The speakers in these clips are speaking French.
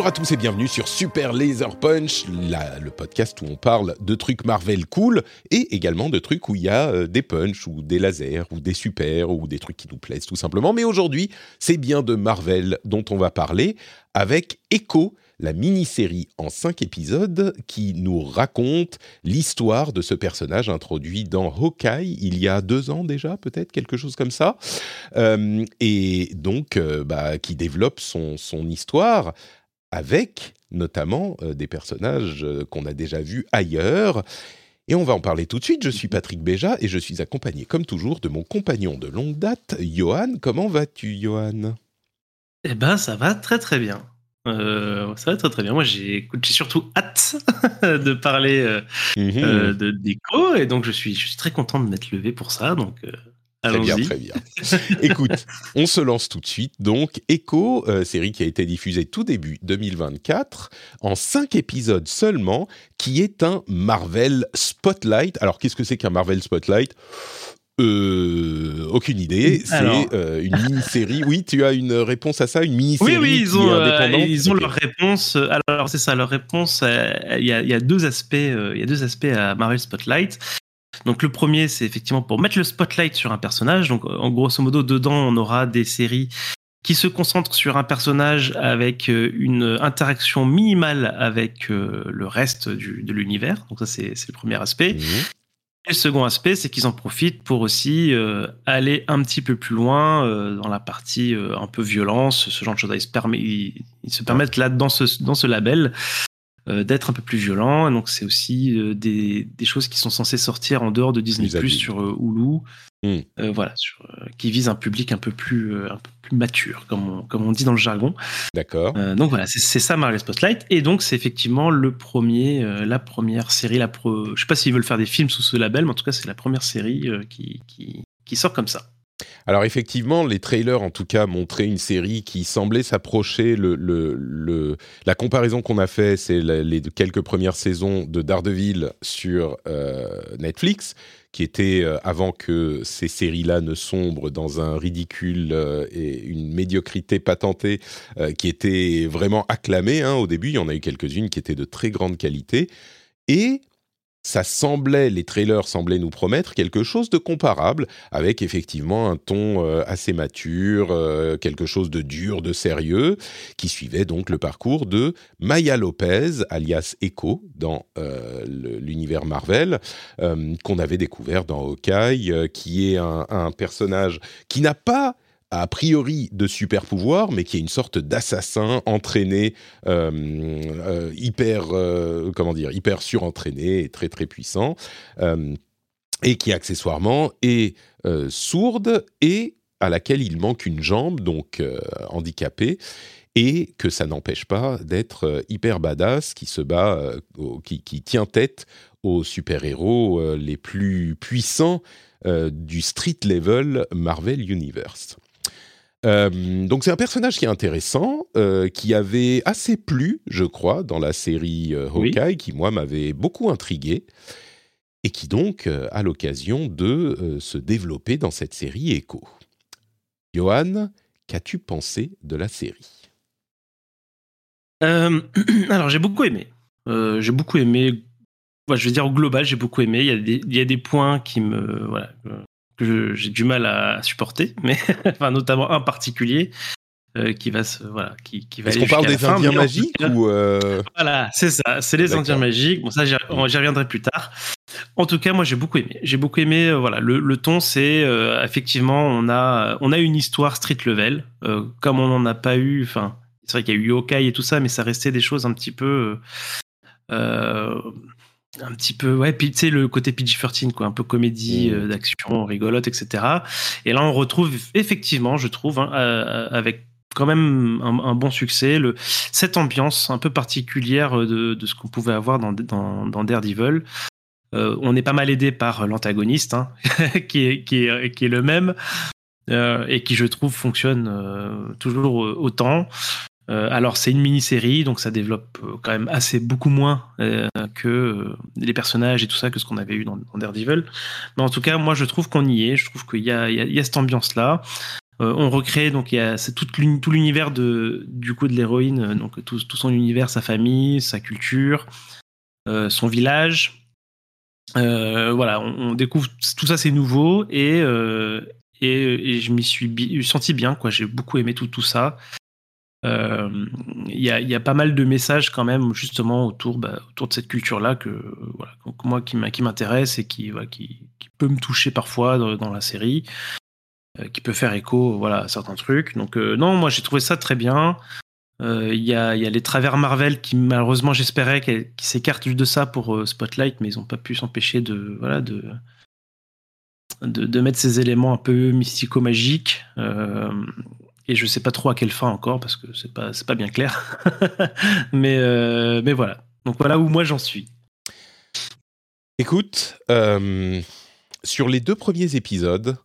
Bonjour à tous et bienvenue sur Super Laser Punch, le podcast où on parle de trucs Marvel cool et également de trucs où il y a euh, des punch ou des lasers ou des super ou des trucs qui nous plaisent tout simplement. Mais aujourd'hui, c'est bien de Marvel dont on va parler avec Echo, la mini-série en cinq épisodes qui nous raconte l'histoire de ce personnage introduit dans Hawkeye il y a deux ans déjà, peut-être quelque chose comme ça, euh, et donc euh, bah, qui développe son histoire avec notamment euh, des personnages euh, qu'on a déjà vus ailleurs. Et on va en parler tout de suite. Je suis Patrick Béja et je suis accompagné, comme toujours, de mon compagnon de longue date, Johan. Comment vas-tu, Johan? Eh ben, ça va très très bien. Euh, ça va très très bien. Moi, j'ai surtout hâte de parler mhm. de Déco et donc je suis, je suis très content de m'être levé pour ça. Donc, Très bien, très bien. Écoute, on se lance tout de suite. Donc, Echo, euh, série qui a été diffusée tout début 2024, en cinq épisodes seulement, qui est un Marvel Spotlight. Alors, qu'est-ce que c'est qu'un Marvel Spotlight? Euh, aucune idée. C'est euh, une mini-série. Oui, tu as une réponse à ça, une mini-série. Oui, oui, ils ont, ils ont leur réponse. Alors c'est ça, leur réponse. Il y, a, y, a deux aspects. Il y a deux aspects à Marvel Spotlight. Donc le premier, c'est effectivement pour mettre le spotlight sur un personnage. Donc en grosso modo, dedans, on aura des séries qui se concentrent sur un personnage avec euh, une interaction minimale avec euh, le reste de l'univers. Donc ça, c'est le premier aspect. Mmh. Et le second aspect, c'est qu'ils en profitent pour aussi euh, aller un petit peu plus loin dans la partie un peu violence, ce genre de choses. Ils se, ils se permettent là, dans ce, dans ce label, d'être un peu plus violent. Donc c'est aussi euh, des, des, choses qui sont censées sortir en dehors de Disney Plus sur euh, Hulu. Hmm. voilà, sur, qui vise un public un peu plus, un peu plus mature, comme on, comme on dit dans le jargon. D'accord. donc voilà, c'est ça Marvel Spotlight. Et donc c'est effectivement le premier, la première série. La pro... Je sais pas s'ils veulent faire des films sous ce label, mais en tout cas c'est la première série qui, qui, qui sort comme ça. Alors effectivement, les trailers en tout cas montraient une série qui semblait s'approcher. Le, la comparaison qu'on a fait, c'est les quelques premières saisons de Daredevil sur euh, Netflix, qui était euh, avant que ces séries-là ne sombrent dans un ridicule euh, et une médiocrité patentée, qui était vraiment acclamée. Hein, au début, il y en a eu quelques-unes qui étaient de très grande qualité. Et ça semblait, les trailers semblaient nous promettre quelque chose de comparable, avec effectivement un ton euh, assez mature, euh, quelque chose de dur, de sérieux, qui suivait donc le parcours de Maya Lopez, alias Echo, dans euh, l'univers Marvel, qu'on avait découvert dans Hawkeye, qui est un personnage qui n'a pas a priori de super pouvoirs, mais qui est une sorte d'assassin entraîné, euh, euh, hyper, euh, hyper surentraîné et très très puissant, et qui accessoirement est sourde et à laquelle il manque une jambe, donc handicapée, et que ça n'empêche pas d'être hyper badass, qui se bat, qui, qui, tient tête aux super-héros les plus puissants du street level Marvel Universe. Euh, donc c'est un personnage qui est intéressant, euh, qui avait assez plu, je crois, dans la série euh, Hawkeye, qui moi m'avait beaucoup intrigué, et qui donc a l'occasion de se développer dans cette série Echo. Johan, qu'as-tu pensé de la série? Alors j'ai beaucoup aimé. j'ai beaucoup aimé. je veux dire au global, j'ai beaucoup aimé. Il y, a des, il y a des points qui me, voilà, que j'ai du mal à supporter, mais enfin notamment un particulier euh, qui va se voilà qui, qui va. Est-ce qu'on parle des Indiens magiques ou euh, Voilà, c'est ça, c'est les Indiens magiques. Bon ça j'y reviendrai plus tard. En tout cas, moi j'ai beaucoup aimé. J'ai beaucoup aimé. Euh, voilà, le, le ton c'est effectivement on a on a une histoire street level comme on n'en a pas eu. Enfin, c'est vrai qu'il y a eu Yokai et tout ça, mais ça restait des choses un petit peu un petit peu ouais puis tu sais le côté PG-13 quoi un peu comédie mmh. euh, d'action rigolote etc et là on retrouve effectivement je trouve hein, euh, avec quand même un, bon succès le cette ambiance un peu particulière de, de ce qu'on pouvait avoir dans dans, dans Daredevil. Euh, on est pas mal aidé par l'antagoniste hein, qui est qui est qui est le même et qui je trouve fonctionne toujours autant. euh, alors c'est une mini-série, donc ça développe euh, quand même assez beaucoup moins euh, que les personnages et tout ça que ce qu'on avait eu dans, Daredevil. Mais en tout cas, moi je trouve qu'on y est, je trouve qu'il y, a, cette ambiance-là. on recrée donc y c'est tout, tout l'univers de du coup de l'héroïne, donc tout, tout, son univers, sa famille, sa culture, son village. voilà, on, découvre tout ça, c'est nouveau et et, je m'y suis senti bien quoi. J'ai beaucoup aimé tout tout ça. Il y, a, y, a, pas mal de messages quand même justement autour, bah, de cette culture-là que, moi qui m'intéresse et qui, peut me toucher parfois dans, la série, euh, qui peut faire écho à certains trucs. Donc euh, non, moi j'ai trouvé ça très bien. Euh, il y, a, les travers Marvel qui malheureusement j'espérais qui s'écartent de ça pour Spotlight, mais ils n'ont pas pu s'empêcher de, mettre ces éléments un peu mystico-magiques et je sais pas trop à quelle fin encore parce que c'est pas pas bien clair. mais euh, mais voilà. Donc voilà où moi j'en suis. Écoute, euh, sur les deux premiers épisodes,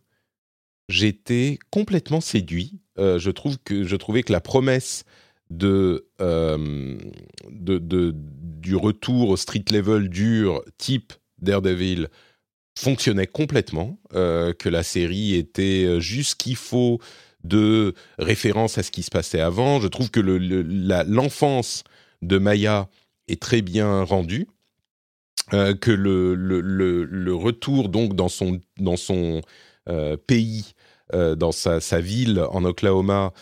j'étais complètement séduit. Euh, je trouve que je trouvais que la promesse de, de, de, du retour au street level dur type Daredevil fonctionnait complètement, que la série était juste qu'il faut de référence à ce qui se passait avant. Je trouve que l'enfance de Maya est très bien rendue. Euh, que le, retour donc dans son, dans son euh, pays, euh, dans sa, sa, ville en Oklahoma,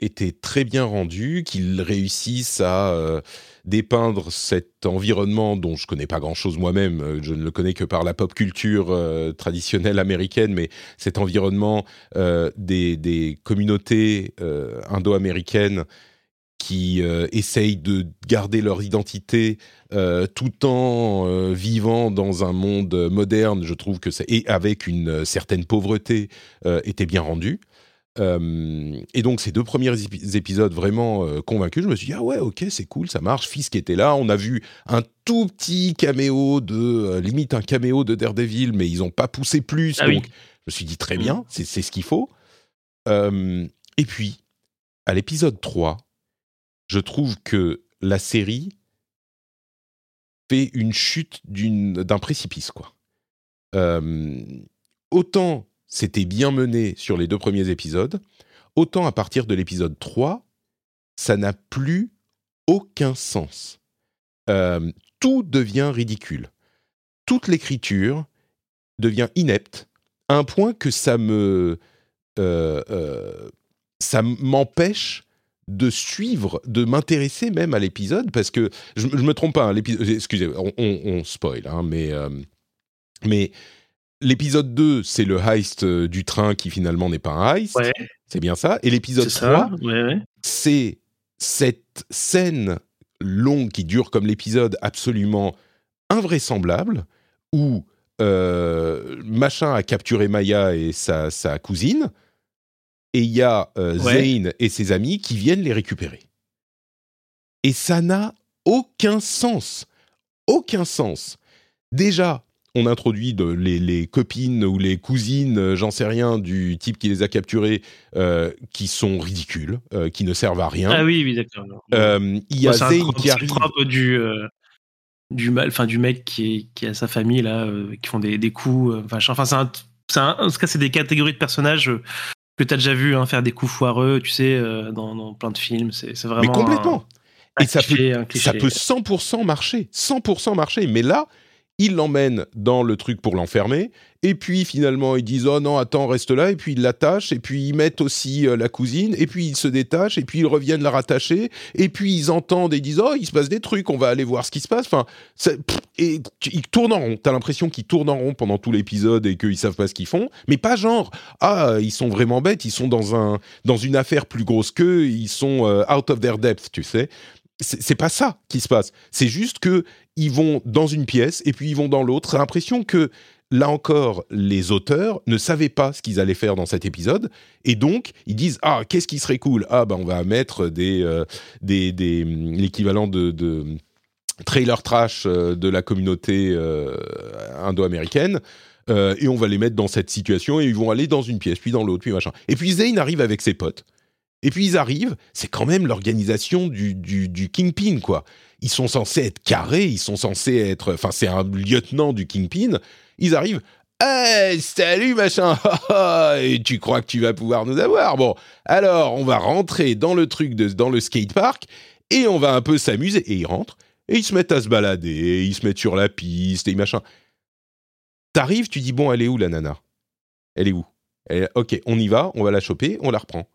était très bien rendu, qu'il réussisse à dépeindre cet environnement dont je connais pas grand-chose moi-même, euh, je ne le connais que par la pop culture euh, traditionnelle américaine, mais cet environnement euh, des, communautés indo-américaines qui essayent de garder leur identité tout en vivant dans un monde moderne, je trouve que c'est et avec une certaine pauvreté était bien rendu. Euh, et donc ces deux premiers épisodes vraiment euh, convaincus, je me suis dit ah ouais ok c'est cool ça marche. Fisk était là, on a vu un tout petit caméo de euh, limite un caméo de Daredevil, mais ils ont pas poussé plus ah donc je me suis dit très bien, mm. c'est ce qu'il faut. et puis à l'épisode 3, je trouve que la série fait une chute d'un précipice quoi. autant c'était bien mené sur les deux premiers épisodes, autant à partir de l'épisode 3, ça n'a plus aucun sens. Euh, tout devient ridicule. Toute l'écriture devient inepte, à un point que ça me... Euh, euh, ça m'empêche de suivre, de m'intéresser même à l'épisode, parce que je, ne me trompe pas, hein, l'épisode, excusez, on, on, spoil, hein, mais, mais l'épisode 2, c'est le heist euh, du train qui finalement n'est pas un heist. C'est bien ça. Et l'épisode 3, c'est cette scène longue qui dure comme l'épisode absolument invraisemblable où euh, machin a capturé Maya et sa, cousine et il y a euh, Zane et ses amis qui viennent les récupérer. Et ça n'a aucun sens. Aucun sens. Déjà, on introduit de, les, copines ou les cousines, euh, j'en sais rien, du type qui les a capturées, euh, qui sont ridicules, euh, qui ne servent à rien. Ah oui, oui, d'accord. il y a Zane qui arrive. du du mal, enfin du mec qui, qui a sa famille là, qui font des, coups. enfin, c'est un, en tout cas, c'est des catégories de personnages que tu as déjà vu hein, faire des coups foireux, tu sais, dans, plein de films. C'est vraiment. Mais complètement. Et ça, peut, ça peut 100% marcher, 100% marcher. Mais là, ils l'emmènent dans le truc pour l'enfermer, et puis finalement ils disent oh non attends reste là, et puis ils l'attachent, et puis ils mettent aussi euh, la cousine, et puis ils se détachent, et puis ils reviennent la rattacher, et puis ils entendent et disent oh il se passe des trucs, on va aller voir ce qui se passe. Enfin, et ils tournent en rond. T'as l'impression qu'ils tournent en rond pendant tout l'épisode et qu'ils savent pas ce qu'ils font, mais pas genre ah ils sont vraiment bêtes, ils sont dans un dans une affaire plus grosse qu'eux, ils sont euh, out of their depth, tu sais c'est pas ça qui se passe. C'est juste que ils vont dans une pièce et puis ils vont dans l'autre. J'ai l'impression que là encore, les auteurs ne savaient pas ce qu'ils allaient faire dans cet épisode et donc ils disent ah qu'est-ce qui serait cool? Ah ben on va mettre des euh, des, des l'équivalent de, de trailer trash euh, de la communauté euh, indo-américaine. et on va les mettre dans cette situation et ils vont aller dans une pièce, puis dans l'autre, puis machin. Et puis Zane arrive avec ses potes. Et puis ils arrivent, c'est quand même l'organisation du, du, Kingpin, quoi. Ils sont censés être carrés, ils sont censés être. Enfin, c'est un lieutenant du Kingpin. Ils arrivent. Hey, salut machin Et tu crois que tu vas pouvoir nous avoir Bon, alors on va rentrer dans le truc, de, dans le skatepark, et on va un peu s'amuser. Et ils rentrent, et ils se mettent à se balader, ils se mettent sur la piste, et machin. T'arrives, tu dis, bon, elle est où la nana? Elle est où? Ok, on y va, on va la choper, on la reprend.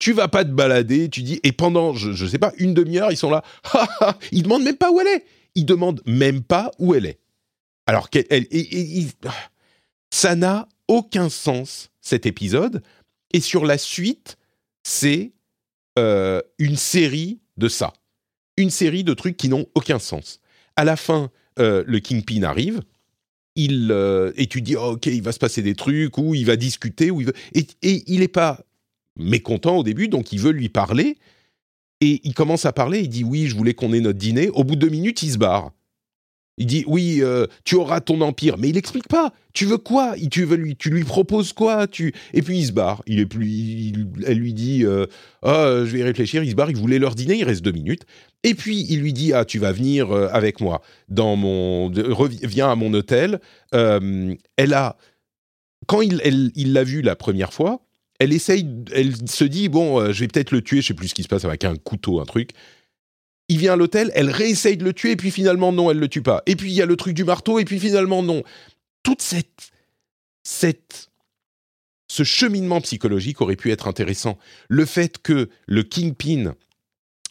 Tu vas pas te balader, tu dis, et pendant, je, je sais pas, une demi-heure, ils sont là, ils demandent même pas où elle est. Ils demandent même pas où elle est. Alors qu'elle, ça n'a aucun sens cet épisode. Et sur la suite, c'est euh, une série de ça, une série de trucs qui n'ont aucun sens. À la fin, euh, le Kingpin arrive. Il, euh, et tu dis, oh, ok, il va se passer des trucs, ou il va discuter, ou il et, et il n'est pas mécontent au début, donc il veut lui parler. Et il commence à parler, il dit oui, je voulais qu'on ait notre dîner. Au bout de deux minutes, il se barre. Il dit oui, euh, tu auras ton empire, mais il explique pas. Tu veux quoi? Tu veux lui, tu lui proposes quoi? Tu et puis il se barre. Il est plus. elle lui dit euh, oh, je vais y réfléchir. Il se barre. Il voulait leur dîner. Il reste deux minutes. Et puis il lui dit ah tu vas venir euh, avec moi dans mon viens à mon hôtel. elle a quand il il l'a vu la première fois. Elle essaye, elle se dit bon, je vais peut-être le tuer. Je sais plus ce qui se passe avec un couteau, un truc il vient à l'hôtel, elle réessaye de le tuer, et puis finalement, non, elle le tue pas. Et puis il y a le truc du marteau, et puis finalement, non. Toute cette. cette ce cheminement psychologique aurait pu être intéressant. Le fait que le Kingpin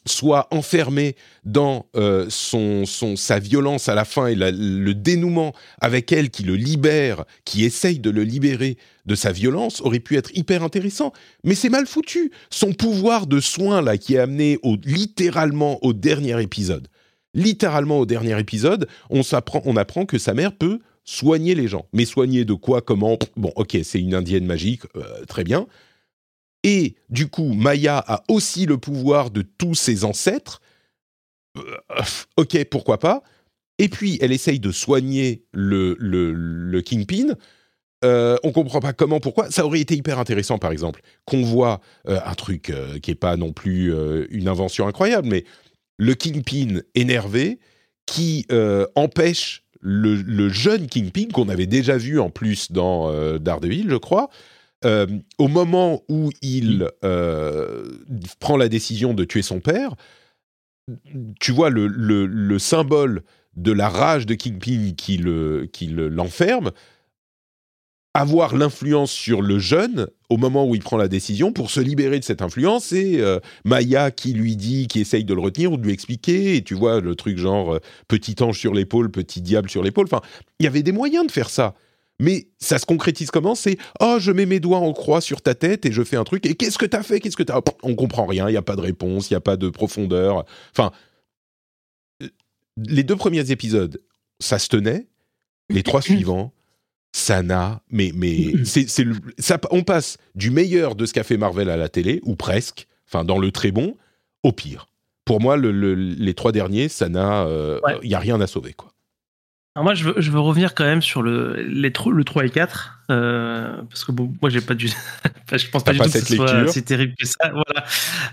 soit enfermé dans euh, son, son, sa violence à la fin et le dénouement avec elle qui le libère, qui essaye de le libérer de sa violence, aurait pu être hyper intéressant. Mais c'est mal foutu. Son pouvoir de soin, là, qui est amené au, littéralement au dernier épisode. Littéralement au dernier épisode, on, on apprend que sa mère peut soigner les gens. Mais soigner de quoi, comment? Bon, ok, c'est une indienne magique, euh, très bien. Et du coup, Maya a aussi le pouvoir de tous ses ancêtres. Euh, ok, pourquoi pas. Et puis, elle essaye de soigner le, Kingpin. Euh, on comprend pas comment, pourquoi. Ça aurait été hyper intéressant, par exemple, qu'on voit euh, un truc euh, qui est pas non plus une invention incroyable, mais le Kingpin énervé qui empêche le, le, jeune Kingpin qu'on avait déjà vu en plus dans Daredevil, je crois, euh, au moment où il euh, prend la décision de tuer son père, tu vois le, symbole de la rage de Kingpin qui l'enferme, le, avoir l'influence sur le jeune au moment où il prend la décision pour se libérer de cette influence, c'est euh, Maya qui lui dit, qui essaye de le retenir ou de lui expliquer, et tu vois le truc genre petit ange sur l'épaule, petit diable sur l'épaule, enfin, il y avait des moyens de faire ça. Mais ça se concrétise comment? C'est oh, je mets mes doigts en croix sur ta tête et je fais un truc. Et qu'est-ce que t'as fait? Qu'est-ce que t'as? On comprend rien. Il n'y a pas de réponse. Il n'y a pas de profondeur. Enfin, les deux premiers épisodes, ça se tenait. Les trois suivants, ça n'a. Mais mais c'est ça. On passe du meilleur de ce qu'a fait Marvel à la télé ou presque. Enfin, dans le très bon, au pire. Pour moi, les trois derniers, ça n'a. Euh, il y a rien à sauver quoi moi, je veux, je veux, revenir quand même sur le, les, le 3 et 4, euh, parce que bon, moi, j'ai pas du, je pense pas du tout que ce soit si terrible que ça. Voilà.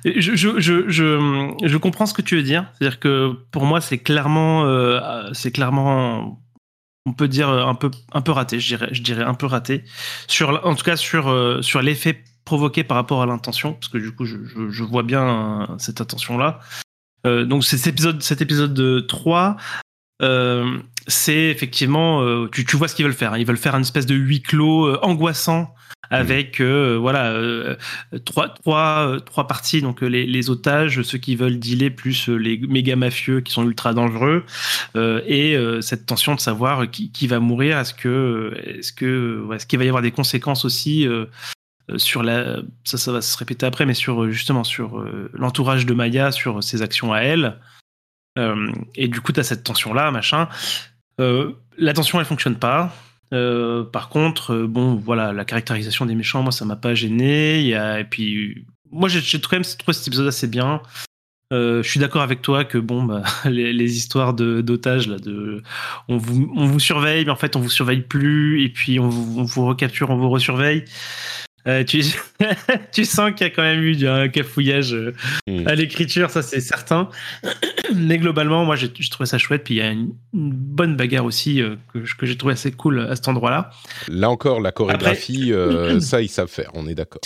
Je, je, je, je, comprends ce que tu veux dire. C'est-à-dire que pour moi, c'est clairement, euh, c'est clairement, on peut dire un peu, un peu raté. Je dirais, je dirais un peu raté. Sur, en tout cas, sur, euh, sur l'effet provoqué par rapport à l'intention, parce que du coup, je, je vois bien cette intention-là. Euh, donc cet épisode, cet épisode de 3, euh, c'est effectivement, euh, tu, tu, vois ce qu'ils veulent faire. Hein. Ils veulent faire une espèce de huis clos euh, angoissant avec voilà trois, trois, trois parties donc les, les, otages ceux qui veulent dealer plus les méga mafieux qui sont ultra dangereux et cette tension de savoir qui, qui va mourir est-ce que est-ce que est-ce qu'il va y avoir des conséquences aussi sur la ça ça va se répéter après mais sur justement sur l'entourage de Maya sur ses actions à elle euh, et du coup, tu as cette tension-là, machin. Euh, la tension, elle fonctionne pas. Euh, par contre, bon, voilà, la caractérisation des méchants, moi, ça m'a pas gêné. Et puis, moi, j'ai quand même trouvé cet épisode assez bien. je suis d'accord avec toi que bon, bah, les, histoires d'otages là, de, on vous, on vous surveille, mais en fait on vous surveille plus, et puis on vous, on vous recapture, on vous resurveille. Euh, tu, tu sens qu'il y a quand même eu un cafouillage euh, hmm. à l'écriture, ça c'est certain. Mais globalement, moi j'ai trouvé ça chouette. Puis il y a une, bonne bagarre aussi que, que j'ai trouvé assez cool à cet endroit-là. Là encore, la chorégraphie, ça ils savent faire, on est d'accord.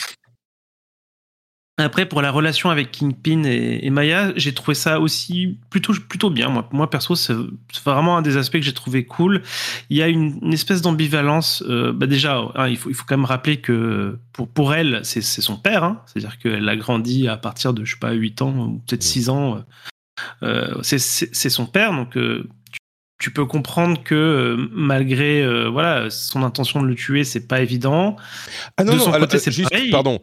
Après, pour la relation avec Kingpin et, Maya, j'ai trouvé ça aussi plutôt, plutôt bien. Moi, moi perso, c'est vraiment un des aspects que j'ai trouvé cool. Il y a une, espèce d'ambivalence. Euh, bah déjà, hein, il, faut, il faut quand même rappeler que pour, pour elle, c'est son père. Hein. C'est-à-dire qu'elle a grandi à partir de, je sais pas, 8 ans ou peut-être 6 ans. Euh, c'est son père. Donc, euh, tu peux comprendre que euh, malgré euh, voilà son intention de le tuer, c'est pas évident. Ah non, de son côté, c'est juste, pardon,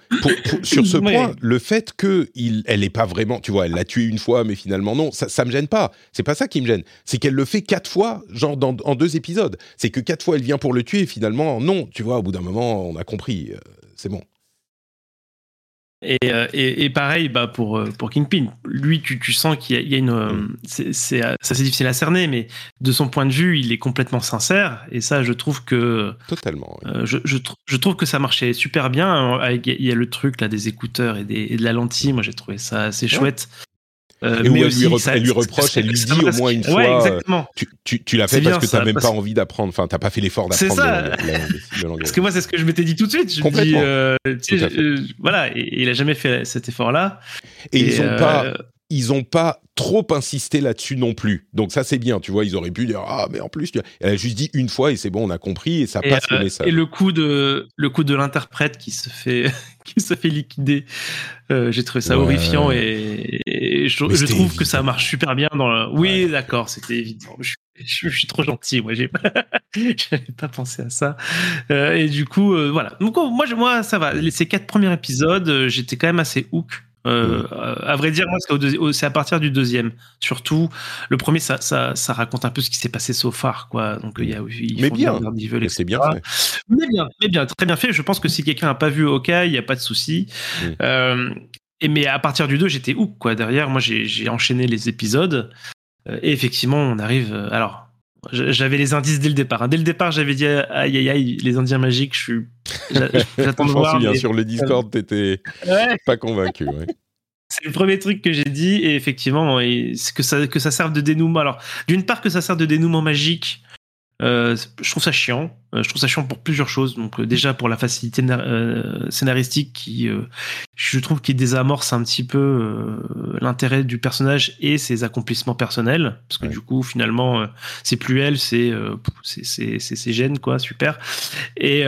sur ce point, le fait que il, elle est pas vraiment, tu vois, elle l'a tué une fois, mais finalement non, ça, ça me gêne pas. C'est pas ça qui me gêne. C'est qu'elle le fait quatre fois, genre dans, en deux épisodes. C'est que quatre fois elle vient pour le tuer, et finalement non, tu vois, au bout d'un moment, on a compris, euh, c'est bon. Euh, et, et, pareil bah pour, euh, pour Kingpin. Lui, tu, tu sens qu'il y, a une. Euh, mm. C'est, c'est difficile à cerner, mais de son point de vue, il est complètement sincère. Et ça, je trouve que. Totalement. je, je, je, trouve que ça marchait super bien. Il y a le truc là des écouteurs et, des, et de la lentille. Moi, j'ai trouvé ça assez chouette. Euh, et où elle, lui, elle lui reproche, elle lui dit au moins une fois, euh, tu, tu, tu l'as fait parce que tu n'as même pas envie d'apprendre, enfin, tu n'as pas fait l'effort d'apprendre le, langage. Parce que moi, c'est ce que je m'étais dit tout de suite. Je me dis, euh, voilà, et, il a jamais fait cet effort-là. Et, ils ont pas, ils ont pas trop insisté là-dessus non plus. Donc ça c'est bien, tu vois, ils auraient pu dire ah mais en plus elle a juste dit une fois et c'est bon, on a compris et ça passe le message. Et le coup de le coup de l'interprète qui se fait qui se fait liquider, j'ai trouvé ça horrifiant et, je, trouve que ça marche super bien dans le... Oui, d'accord, c'était évident. Je, suis trop gentil, moi, j'ai pas, pas pensé à ça. Euh, et du coup, euh, voilà. Donc, moi, moi, ça va. Ces quatre premiers épisodes, euh, j'étais quand même assez hook. À vrai dire, moi, c'est à partir du deuxième. Surtout, le premier, ça, ça, ça raconte un peu ce qui s'est passé so far, quoi. Donc, il y a, mais bien, c'est bien fait. Mais bien, mais bien, très bien fait. Je pense que si quelqu'un n'a pas vu OK, il n'y a pas de souci. Euh, et mais à partir du 2, j'étais où quoi derrière. Moi, j'ai enchaîné les épisodes euh, et effectivement, on arrive. Euh, alors, j'avais les indices dès le départ. Hein. Dès le départ, j'avais dit aïe aïe aïe, les Indiens magiques. Je suis. J'attends de voir. Mais... Sur le Discord, t'étais pas convaincu. Ouais. C'est le premier truc que j'ai dit et effectivement, que ça que ça serve de dénouement. Alors, d'une part que ça sert de dénouement magique euh, je trouve ça chiant. Euh, je trouve ça chiant pour plusieurs choses. Donc euh, déjà pour la facilité scénaristique qui, je trouve, qui désamorce un petit peu l'intérêt du personnage et ses accomplissements personnels, parce que du coup finalement c'est plus elle, c'est c'est ses gènes quoi, super. Et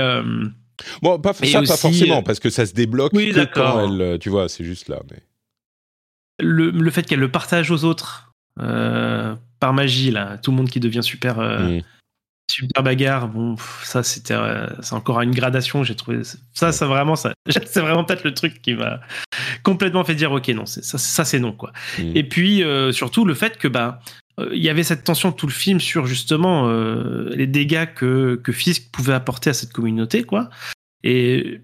bon, pas, ça, pas forcément, parce que ça se débloque oui, que quand elle, tu vois, c'est juste là. Mais le, le fait qu'elle le partage aux autres. par magie là, tout le monde qui devient super mmh. Super bagarre, bon, ça c'était, euh, c'est encore une gradation. J'ai trouvé ça, ça vraiment, ça, c'est vraiment peut-être le truc qui m'a complètement fait dire, ok, non, ça, ça c'est non quoi. Mm. Et puis euh, surtout le fait que bah euh, il y avait cette tension tout le film sur justement les dégâts que que Fisk pouvait apporter à cette communauté quoi. Et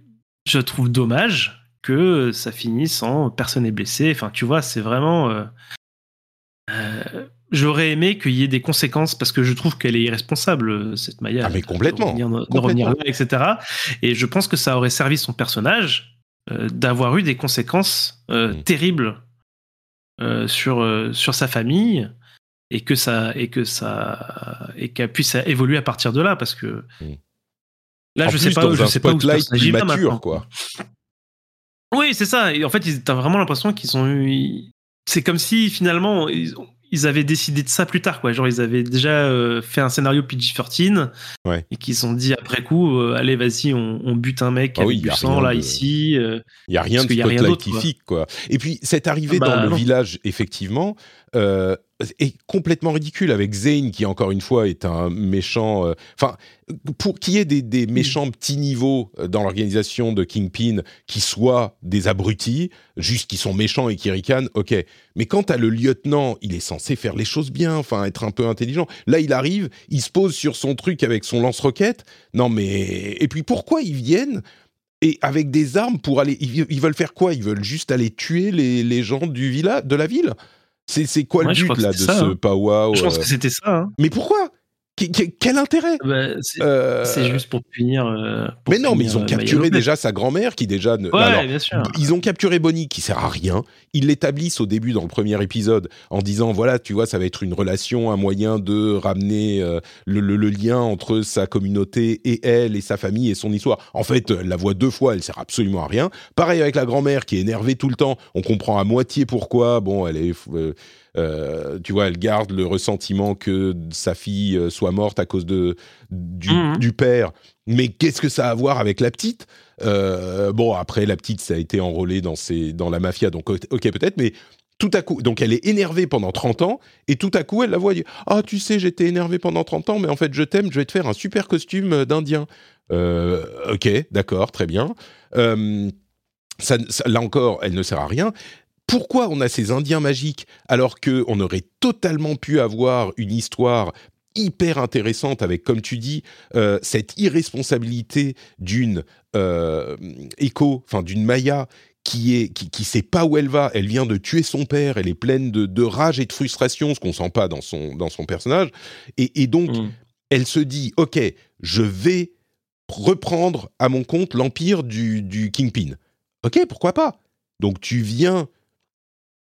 je trouve dommage que ça finisse en personne n'est blessée. Enfin, tu vois, c'est vraiment J'aurais aimé qu'il y ait des conséquences parce que je trouve qu'elle est irresponsable, euh, cette Maya. Ah, mais complètement. De revenir, là, etc. Et je pense que ça aurait servi son personnage euh, d'avoir eu des conséquences euh, mm. terribles sur, sur sa famille et que ça et que ça et qu'elle puisse évoluer à partir de là parce que mm. là je sais pas je sais pas où plus mature quoi. Oui, c'est ça. Et en fait, t'as vraiment l'impression qu'ils ont eu. C'est comme si finalement ils, ils avaient décidé de ça plus tard, quoi. Genre, ils avaient déjà euh, fait un scénario PG-13 et qu'ils se sont dit après coup, euh, allez, vas-y, on, bute un mec ah avec du sang là, ici. Il euh, n'y a rien de spotlightifique, quoi. Et puis, cette arrivée ah bah dans le village, effectivement, est complètement ridicule avec Zane qui encore une fois est un méchant. Euh, enfin, pour qu'il y ait des, méchants petits niveaux euh, dans l'organisation de Kingpin qui soient des abrutis, juste qui sont méchants et qui ricanent, ok. Mais quand à le lieutenant, il est censé faire les choses bien, enfin être un peu intelligent. Là, il arrive, il se pose sur son truc avec son lance-roquette. Non mais et puis pourquoi ils viennent et avec des armes pour aller, ils, veulent faire quoi? Ils veulent juste aller tuer les, les gens du village, de la ville? C'est quoi le but là de ce hein. powwow Je pense que c'était ça. Hein. Mais pourquoi? Quel intérêt bah, euh, C'est juste pour punir. Euh, mais non, mais ils ont euh, capturé déjà sa grand-mère qui déjà. Ne... Ouais, bien sûr. Ils ont capturé Bonnie qui sert à rien. Ils l'établissent au début dans le premier épisode en disant voilà, tu vois, ça va être une relation, un moyen de ramener le, le, lien entre sa communauté et elle et sa famille et son histoire. En fait, elle la voit deux fois, elle sert absolument à rien. Pareil avec la grand-mère qui est énervée tout le temps. On comprend à moitié pourquoi. Bon, elle est euh, tu vois, elle garde le ressentiment que sa fille euh, soit morte à cause de, du, mhm. père. Mais qu'est-ce que ça a à voir avec la petite? Euh, Bon, après, la petite, ça a été enrôlée dans, dans la mafia, donc ok, peut-être, mais tout à coup, donc elle est énervée pendant 30 ans, et tout à coup, elle la voit Ah, tu sais, j'étais énervée pendant 30 ans, mais en fait, je t'aime, je vais te faire un super costume d'Indien. ok, d'accord, très bien. ça, là encore, elle ne sert à rien pourquoi on a ces Indiens magiques alors qu'on aurait totalement pu avoir une histoire hyper intéressante avec, comme tu dis, euh, cette irresponsabilité d'une euh, écho, enfin d'une Maya qui est qui, sait pas où elle va. Elle vient de tuer son père. Elle est pleine de, rage et de frustration, ce qu'on sent pas dans son dans son personnage. Et, donc, mm. elle se dit, ok, je vais reprendre à mon compte l'empire du, du Kingpin. Ok, pourquoi pas? Donc tu viens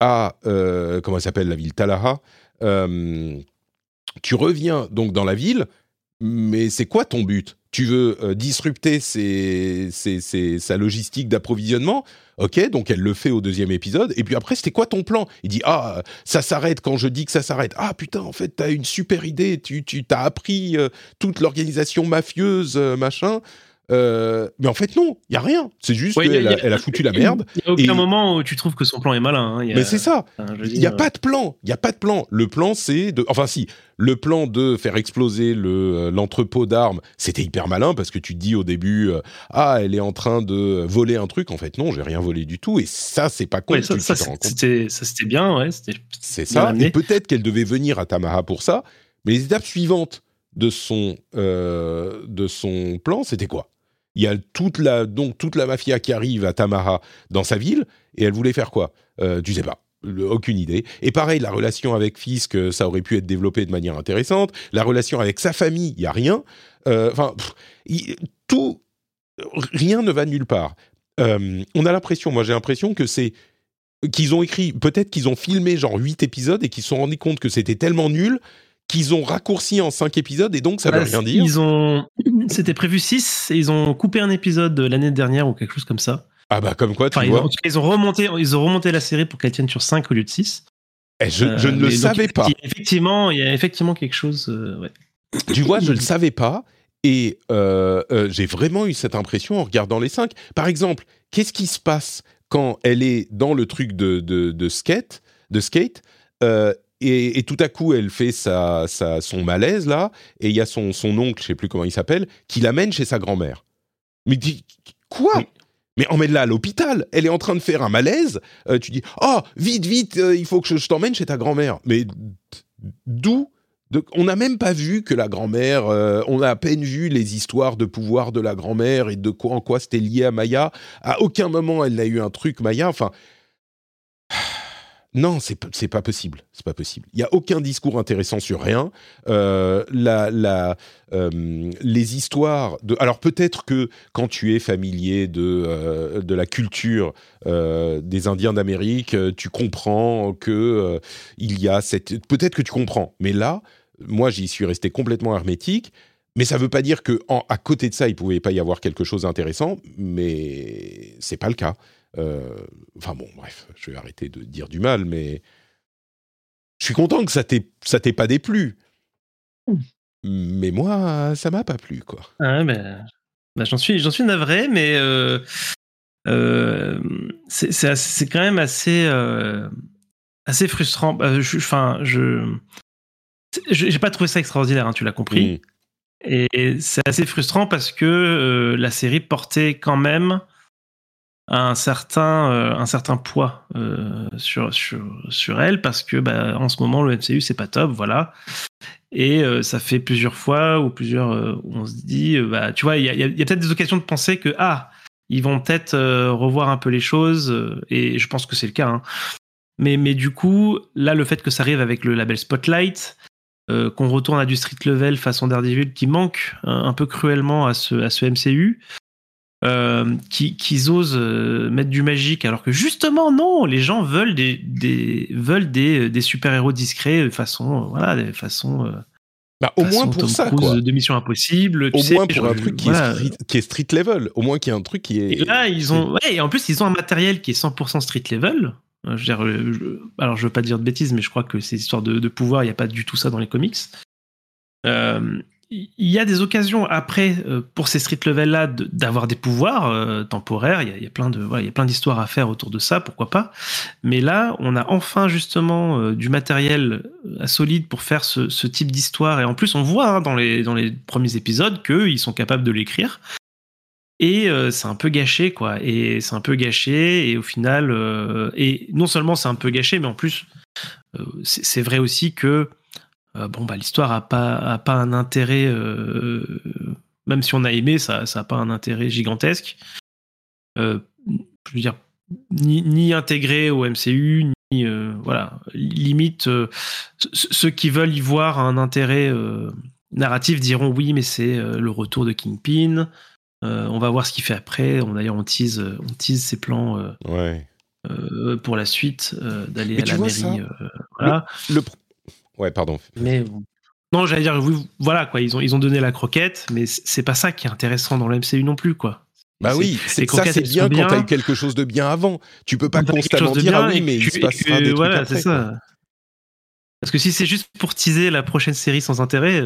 à euh, comment s'appelle la ville Talaha. Euh, tu reviens donc dans la ville, mais c'est quoi ton but? Tu veux euh, disrupter sa logistique d'approvisionnement? Ok, donc elle le fait au deuxième épisode. Et puis après, c'était quoi ton plan? Il dit Ah, ça s'arrête quand je dis que ça s'arrête. Ah putain, en fait, t'as une super idée. Tu, tu t'as appris toute l'organisation mafieuse, machin. Euh, mais en fait, non, il y a rien. C'est juste qu'elle a, elle a foutu la merde. Il n'y a aucun moment où tu trouves que son plan est malin. Hein. mais c'est ça. Il n'y a pas de plan. Il n'y a pas de plan. Le plan, c'est de. Enfin, si. Le plan de faire exploser le, euh, l'entrepôt d'armes, c'était hyper malin parce que tu te dis au début, euh, ah, elle est en train de voler un truc. En fait, non, j'ai rien volé du tout. Et ça, c'est pas con. ça, ça, c'était, ça, c'était bien. Ouais, c'est ça. Et peut-être qu'elle devait venir à Tamaha pour ça. Mais les étapes suivantes de son, de son plan, c'était quoi? Il y a toute la, donc toute la mafia qui arrive à Tamara dans sa ville, et elle voulait faire quoi? Euh, Tu sais pas. Aucune idée. Et pareil, la relation avec Fisk, euh, ça aurait pu être développé de manière intéressante. La relation avec sa famille, il y a rien. Euh, enfin, tout, rien ne va nulle part. Euh, on a l'impression, moi j'ai l'impression que c'est qu'ils ont écrit, peut-être qu'ils ont filmé genre 8 épisodes et qu'ils se sont rendus compte que c'était tellement nul qu'ils ont raccourci en 5 épisodes et donc ça veut bah, rien dire. Ils ont, c'était prévu 6 et ils ont coupé un épisode l'année dernière ou quelque chose comme ça. Ah bah comme quoi, tu vois. Ils ont, remonté, ils ont remonté la série pour qu'elle tienne sur 5 au lieu de 6. Et eh, je, ne le euh, savais pas. Effectivement, il y a effectivement quelque chose. Euh, ouais. Tu vois, je ne le savais pas. Et euh, j'ai vraiment eu cette impression en regardant les 5. Par exemple, qu'est-ce qui se passe quand elle est dans le truc de, de, de skate, de skate et, tout à coup, elle fait sa, son malaise là, et il y a son, son oncle, je sais plus comment il s'appelle, qui l'amène chez sa grand-mère. Mais dit quoi? Mais emmène-la à l'hôpital. Elle est en train de faire un malaise. Euh, tu dis oh vite vite, euh, il faut que je, t'emmène chez ta grand-mère. Mais d'où? On n'a même pas vu que la grand-mère, euh, on a à peine vu les histoires de pouvoir de la grand-mère et de quoi en quoi c'était lié à Maya. À aucun moment elle n'a eu un truc Maya. Enfin, non, c'est pas possible. C'est pas possible. Il y a aucun discours intéressant sur rien. Euh, euh, les histoires. Alors peut-être que quand tu es familier de euh, de la culture des Indiens d'Amérique, tu comprends que il y a cette. Peut-être que tu comprends. Mais là, moi, j'y suis resté complètement hermétique. Mais ça ne veut pas dire que à côté de ça, il pouvait pas y avoir quelque chose d'intéressant. Mais c'est pas le cas. Euh, enfin bon, bref, je vais arrêter de dire du mal, mais je suis content que ça t'ait pas déplu. Mais moi, ça m'a pas plu, quoi. Ah, ben, ben, j'en suis, suis navré, mais euh, euh, c'est quand même assez, assez frustrant. Enfin, je, j'ai pas trouvé ça extraordinaire, hein, tu l'as compris. Mm. Et c'est assez frustrant parce que la série portait quand même un certain, euh, un certain poids euh, sur, sur, sur elle parce que bah, en ce moment le MCU c'est pas top, voilà. Et euh, ça fait plusieurs fois ou plusieurs où on se dit, bah, tu vois, il y a, peut-être des occasions de penser que ah, ils vont peut-être revoir un peu les choses et je pense que c'est le cas. Hein. Mais, mais du coup, là, le fait que ça arrive avec le label Spotlight, qu'on retourne à du street level façon Daredevil qui manque un, peu cruellement à ce, à ce MCU. Qui qu'ils osent mettre du magique alors que justement non les gens veulent des, des veulent des, des super héros discrets façon voilà de façon bah, au moins pour ça, quoi. De Mission Impossible. Au moins pour un truc qui, est street, level. Au moins qu'il y ait un truc qui est. Et là, ils ont. Ouais, et en plus, ils ont un matériel qui est 100% street level. Euh, je veux dire, alors, je veux pas dire de bêtises, mais je crois que ces histoires de, de pouvoir, il n'y a pas du tout ça dans les comics. Euh, il y a des occasions après euh, pour ces street level là d'avoir des pouvoirs euh, temporaires. Il y, a, plein de il y a plein d'histoires à faire autour de ça, pourquoi pas. Mais là, on a enfin justement euh, du matériel solide pour faire ce, type d'histoire. Et en plus, on voit hein, dans les dans les premiers épisodes qu'ils sont capables de l'écrire. Et c'est un peu gâché, quoi. Et c'est un peu gâché. Et au final, et non seulement c'est un peu gâché, mais en plus, c'est vrai aussi que bon bah l'histoire a pas a pas un intérêt euh, même si on a aimé ça ça a pas un intérêt gigantesque euh, je veux dire ni, ni intégré au MCU ni voilà limite ceux qui veulent y voir un intérêt narratif diront oui mais c'est le retour de Kingpin on va voir ce qu'il fait après on d'ailleurs on tease on tease ses plans ouais. pour la suite d'aller à la mairie voilà. le, Ouais, pardon. Mais non, j'allais dire, voilà quoi, ils ont ils ont donné la croquette, mais c'est pas ça qui est intéressant dans le MCU non plus quoi. Bah oui, c'est ça c'est bien quand t'as eu quelque chose de bien avant. Tu peux pas constamment dire ah oui, mais il se passera des trucs après. Ça. Parce que si c'est juste pour teaser la prochaine série sans intérêt,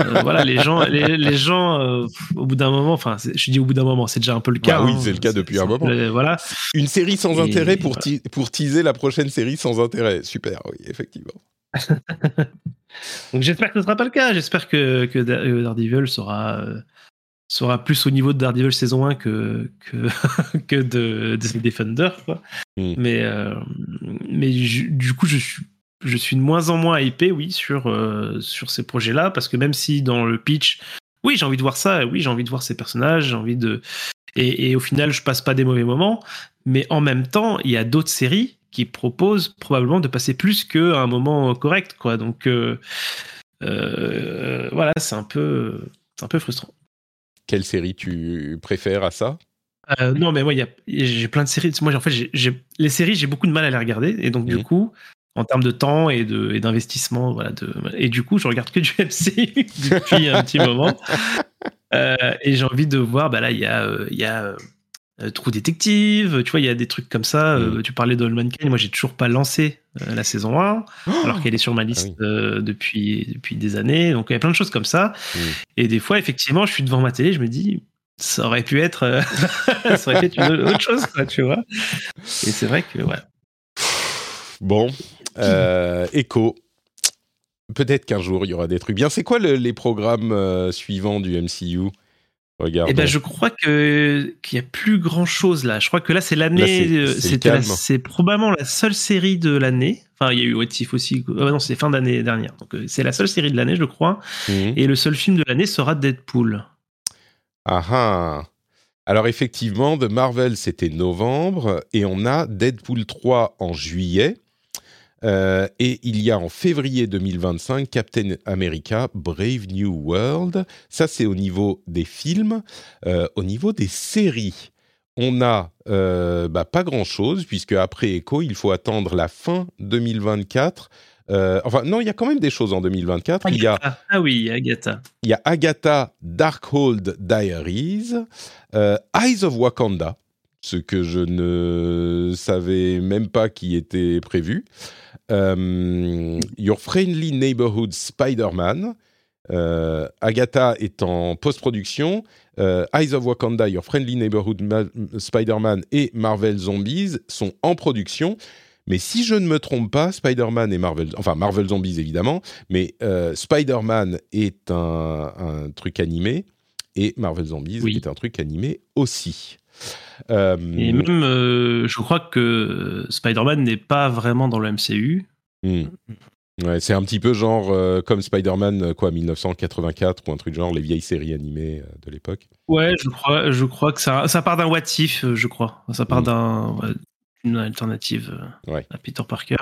euh, voilà, les gens, les, gens, euh, au bout d'un moment, enfin, je dis au bout d'un moment, c'est déjà un peu le cas. Bah oui, hein. c'est le cas depuis un moment. voilà. Une série sans intérêt pour, pour teaser la prochaine série sans intérêt. Super, oui, effectivement. Donc j'espère que ce ne sera pas le cas. J'espère que, que euh, Daredevil sera, euh, sera plus au niveau de Daredevil saison 1 que, que, que de, de Defender. Quoi. Hmm. Mais, euh, mais du coup, je suis, je suis de moins en moins hypé, oui, sur, sur ces projets-là, parce que même si dans le pitch, oui, j'ai envie de voir ça, oui, j'ai envie de voir ces personnages, j'ai envie de. Et, et, au final, je passe pas des mauvais moments, mais en même temps, il y a d'autres séries qui propose probablement de passer plus qu'à un moment correct, quoi. Donc euh, euh, voilà, c'est un peu, c'est un peu frustrant. Quelle série tu préfères à ça? Euh, Non, mais moi, j'ai plein de séries. Moi, en fait, les séries, j'ai beaucoup de mal à les regarder, et donc du mmh. coup, en termes de temps et d'investissement, voilà, de, et du coup, je regarde que du MC depuis un petit moment. et j'ai envie de voir, bah là, il y a, il y a Trou Détective, tu vois, il y a des trucs comme ça. Euh, mm. tu parlais d'Old Kane, moi j'ai toujours pas lancé euh, la saison 1, alors qu'elle est sur ma ah liste depuis, depuis des années. Donc il y a plein de choses comme ça. Mm. Et des fois, effectivement, je suis devant ma télé, je me dis, ça aurait pu être, ça aurait une autre chose, tu vois. Et c'est vrai que, ouais. Bon, Echo. Peut-être qu'un jour il y aura des trucs bien. C'est quoi les programmes suivants du MCU Regarde. Eh ben, je crois que qu'il y a plus grand chose là. Je crois que là c'est l'année, euh, c'est probablement la seule série de l'année. Enfin, il y a eu What If aussi. Euh, non, c'est fin d'année dernière. Donc euh, c'est la seule série de l'année, je crois. Mhm. Et le seul film de l'année sera Deadpool. Ah ah. Alors effectivement, de Marvel c'était novembre et on a Deadpool 3 en juillet. Euh, et il y a en février 2025 Captain America Brave New World. Ça, c'est au niveau des films. Euh, au niveau des séries, on a euh, bah, pas grand-chose, puisque après Echo, il faut attendre la fin 2024. enfin, non, il y a quand même des choses en 2024. Il y a, ah oui, Agatha. Il y a Agatha Darkhold Diaries, Eyes of Wakanda, ce que je ne savais même pas qui était prévu. Euh, Your Friendly Neighborhood Spider-Man. Euh, Agatha est en post-production. Euh, Eyes of Wakanda, Your Friendly Neighborhood Spider-Man et Marvel Zombies sont en production. Mais si je ne me trompe pas, Spider-Man et Marvel, enfin Marvel Zombies évidemment, mais Spider-Man est un, truc animé et Marvel Zombies est un truc animé aussi. Euh, Et même, euh, je crois que Spider-Man n'est pas vraiment dans le MCU. Hmm. Ouais, c'est un petit peu genre euh, comme Spider-Man, quoi, 1984 ou un truc genre les vieilles séries animées de l'époque. Ouais, je crois, je crois que ça, ça part d'un what if, je crois. Ça part hmm. d'un, d'une alternative à Peter Parker.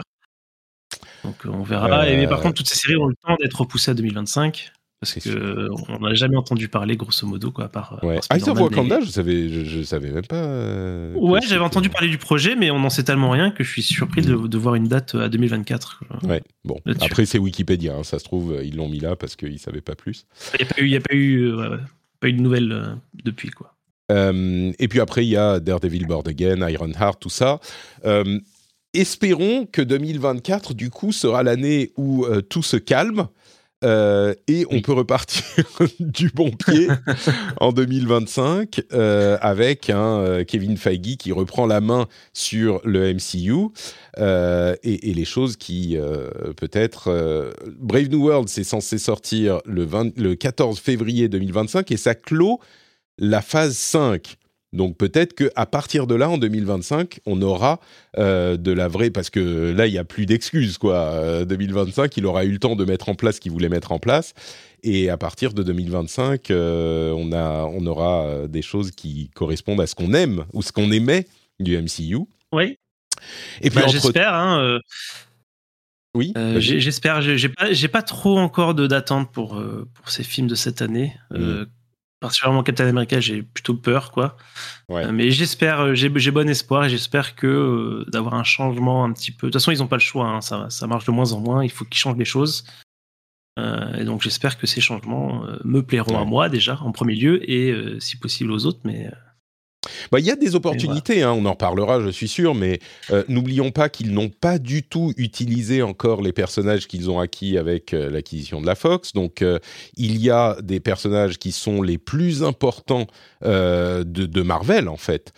Donc on verra. Et, mais par contre, toutes ces séries ont le temps d'être repoussées à 2025. Parce qu'on n'a jamais entendu parler, grosso modo, quoi, à part. Ouais. Ah, Wakanda, je savais, je, savais même pas. Euh, ouais, j'avais entendu parler du projet, mais on n'en sait tellement rien que je suis surpris de, de voir une date à 2024. Ouais, bon. Après, c'est Wikipédia, hein, ça se trouve, ils l'ont mis là parce qu'ils ne savaient pas plus. Il n'y a, pas eu, euh, pas eu de nouvelles euh, depuis, quoi. et puis après, il y a Daredevil Board Again, Ironheart, tout ça. espérons que 2024, du coup, sera l'année où tout se calme euh, et on peut repartir du bon pied en 2025 euh, avec un euh, Kevin Feige qui reprend la main sur le MCU et, les choses qui peut-être Brave New World c'est censé sortir le, le 14 février 2025 et ça clôt la phase 5 donc peut-être qu'à partir de là, en 2025, on aura euh, de la vraie... Parce que là, il n'y a plus d'excuses, quoi. 2025, euh, il aura eu le temps de mettre en place ce qu'il voulait mettre en place. Et à partir de 2025, euh, on, a, on aura des choses qui correspondent à ce qu'on aime ou ce qu'on aimait du MCU. Oui. Et puis bah, j'espère. Hein, oui. j'espère. J'ai pas, pas trop encore d'attente pour pour ces films de cette année. Mm particulièrement Captain America, j'ai plutôt peur, quoi. Euh, mais j'espère, euh, j'ai, bon espoir et j'espère que euh, d'avoir un changement un petit peu. De toute façon, ils n'ont pas le choix, hein, ça, ça marche de moins en moins. Il faut qu'ils changent les choses. et donc, j'espère que ces changements me plairont à moi déjà, en premier lieu, et si possible aux autres. Mais bah, il y a des opportunités, hein, on en parlera, je suis sûr, mais euh, n'oublions pas qu'ils n'ont pas du tout utilisé encore les personnages qu'ils ont acquis avec euh, l'acquisition de la Fox. Donc, euh, il y a des personnages qui sont les plus importants de, de, Marvel, en fait.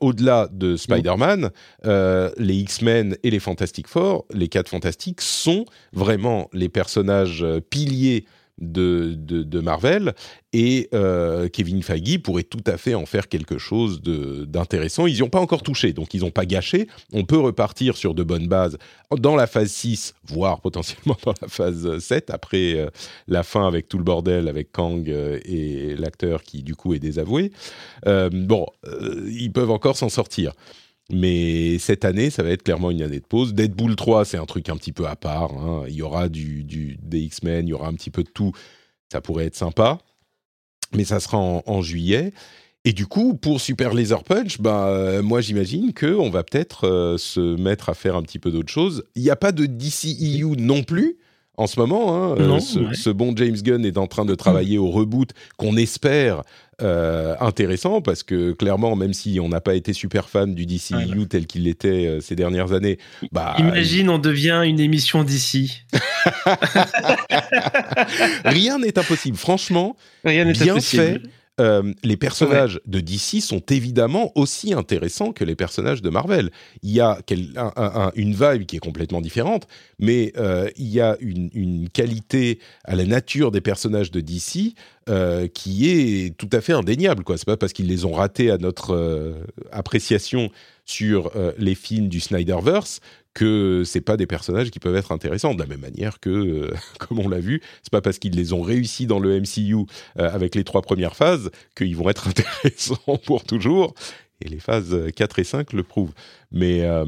Au-delà de Spider-Man, les X-Men et les Fantastic Four, les quatre Fantastiques, sont vraiment les personnages piliers de, de, Marvel et euh, Kevin Feige pourrait tout à fait en faire quelque chose d'intéressant. Ils n'y ont pas encore touché, donc ils n'ont pas gâché. On peut repartir sur de bonnes bases dans la phase 6, voire potentiellement dans la phase 7, après euh, la fin avec tout le bordel avec Kang euh, et l'acteur qui du coup est désavoué. bon, ils peuvent encore s'en sortir. Mais cette année, ça va être clairement une année de pause. Deadpool 3, c'est un truc un petit peu à part. Hein. Il y aura du, du des X-Men, il y aura un petit peu de tout. Ça pourrait être sympa. Mais ça sera en, juillet. Et du coup, pour Super Laser Punch, bah, euh, moi j'imagine qu'on va peut-être euh, se mettre à faire un petit peu d'autres choses. Il n'y a pas de DCEU non plus en ce moment. Hein. Euh, ce, bon James Gunn est en train de travailler au reboot qu'on espère euh, intéressant parce que clairement, même si on n'a pas été super fan du DCU tel qu'il l'était euh, ces dernières années, bah imagine on devient une émission d'ici. Rien n'est impossible. Franchement, Rien bien fait. Euh, les personnages de DC sont évidemment aussi intéressants que les personnages de Marvel. Il y a une vibe qui est complètement différente, mais euh, il y a une, qualité à la nature des personnages de DC euh, qui est tout à fait indéniable. Ce n'est pas parce qu'ils les ont ratés à notre appréciation sur les films du Snyderverse que c'est pas des personnages qui peuvent être intéressants de la même manière que, euh, comme on l'a vu, c'est pas parce qu'ils les ont réussi dans le MCU euh, avec les trois premières phases qu'ils vont être intéressants pour toujours. Et les phases 4 et 5 le prouvent. Mais euh,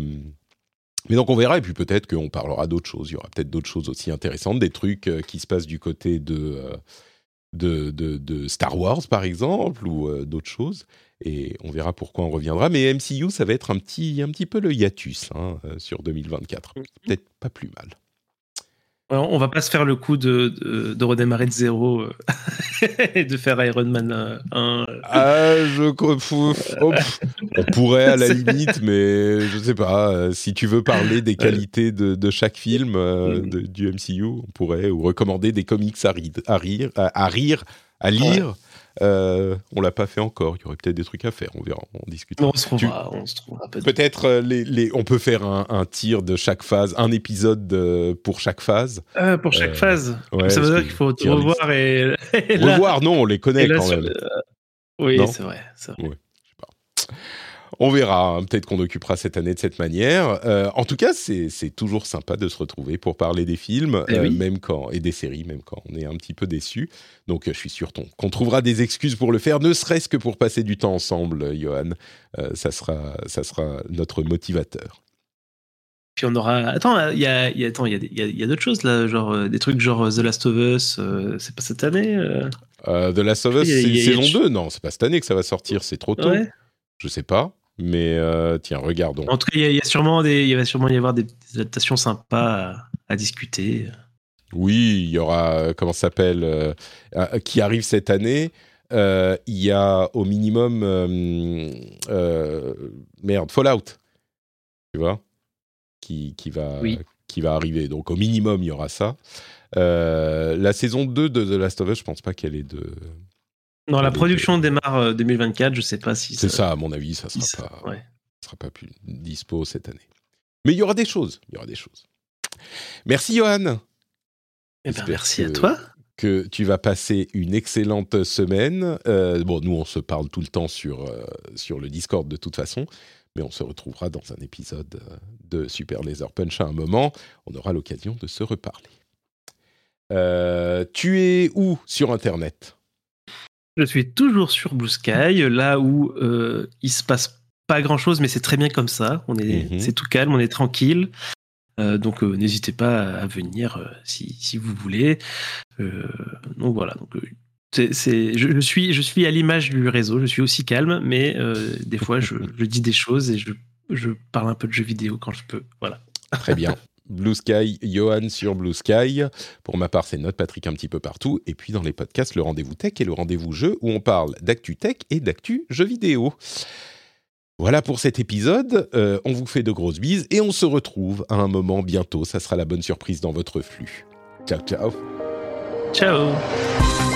donc on verra et puis peut-être qu'on parlera d'autres choses. Il y aura peut-être d'autres choses aussi intéressantes, des trucs qui se passent du côté de, Star Wars par exemple ou d'autres choses et on verra pourquoi on reviendra. Mais MCU, ça va être un petit, un petit peu le hiatus hein, euh, sur 2024. Mm. Peut-être pas plus mal. On va pas se faire le coup de, de, redémarrer de zéro euh, et de faire Iron Man 1. Euh, ah, je, on pourrait à la limite, mais je sais pas. Si tu veux parler des qualités de, chaque film mm. du MCU, on pourrait ou recommander des comics à, à rire, à, rire, à lire. Euh, on l'a pas fait encore. Il y aurait peut-être des trucs à faire. On verra. On discutera. on se trouvera. on se trouvera peut-être. Euh, les, on peut faire un, tir de chaque phase, un épisode pour chaque phase. Euh, pour chaque phase. ça veut dire qu'il faut revoir et, revoir. Non, on les connaît quand même. Oui, c'est vrai. vrai. sais pas. On verra, hein. peut-être qu'on occupera cette année de cette manière. Euh, en tout cas, c'est toujours sympa de se retrouver pour parler des films, eh euh, même quand et des séries, même quand on est un petit peu déçu. Donc, euh, je suis sûr qu'on trouvera des excuses pour le faire, ne serait-ce que pour passer du temps ensemble, Johan. ça sera, ça sera notre motivateur. Puis on aura. Attends, il y a, y a, attends, y a, y a d'autres choses là, genre des trucs genre The Last of Us. C'est pas cette année. The Last of Us, c'est saison 2 Non, c'est pas cette année que ça va sortir. C'est trop tôt. Je sais pas. Mais tiens, regardons. En tout cas, il y, a sûrement des, il va sûrement y avoir des, adaptations sympas à, discuter. Oui, il y aura comment ça s'appelle qui arrive cette année. Il y a au minimum merde Fallout. Tu vois? Qui, va, qui va arriver. Donc au minimum, il y aura ça. Euh, la saison 2 de The Last of Us, je pense pas qu'elle est de. Non, la production démarre 2024, euh, je sais pas si. C'est ça... à mon avis, ça sera pas, sera pas plus dispo cette année. Mais il y aura des choses, il y aura des choses. Merci Johan. Eh ben, merci à toi. Que tu vas passer une excellente semaine. Euh, bon, nous on se parle tout le temps sur sur le Discord de toute façon, mais on se retrouvera dans un épisode euh, de Super Laser Punch à un moment. On aura l'occasion de se reparler. Euh, tu es où sur Internet? Je suis toujours sur Blue Sky, là où euh, il se passe pas grand chose, mais c'est très bien comme ça. On est, mhm. c'est tout calme, on est tranquille. Euh, donc n'hésitez pas à venir si, si, vous voulez. donc voilà. Donc c'est, je, suis, je suis à l'image du réseau, je suis aussi calme, mais euh, des fois je, dis des choses et je, je, parle un peu de jeux vidéo quand je peux. Voilà. Très bien. Blue Sky, Johan sur Blue Sky. Pour ma part, c'est notre Patrick un petit peu partout. Et puis dans les podcasts, le rendez-vous tech et le rendez-vous jeu où on parle d'actu tech et d'actu jeux vidéo. Voilà pour cet épisode. Euh, on vous fait de grosses bises et on se retrouve à un moment bientôt. Ça sera la bonne surprise dans votre flux. Ciao, ciao. Ciao.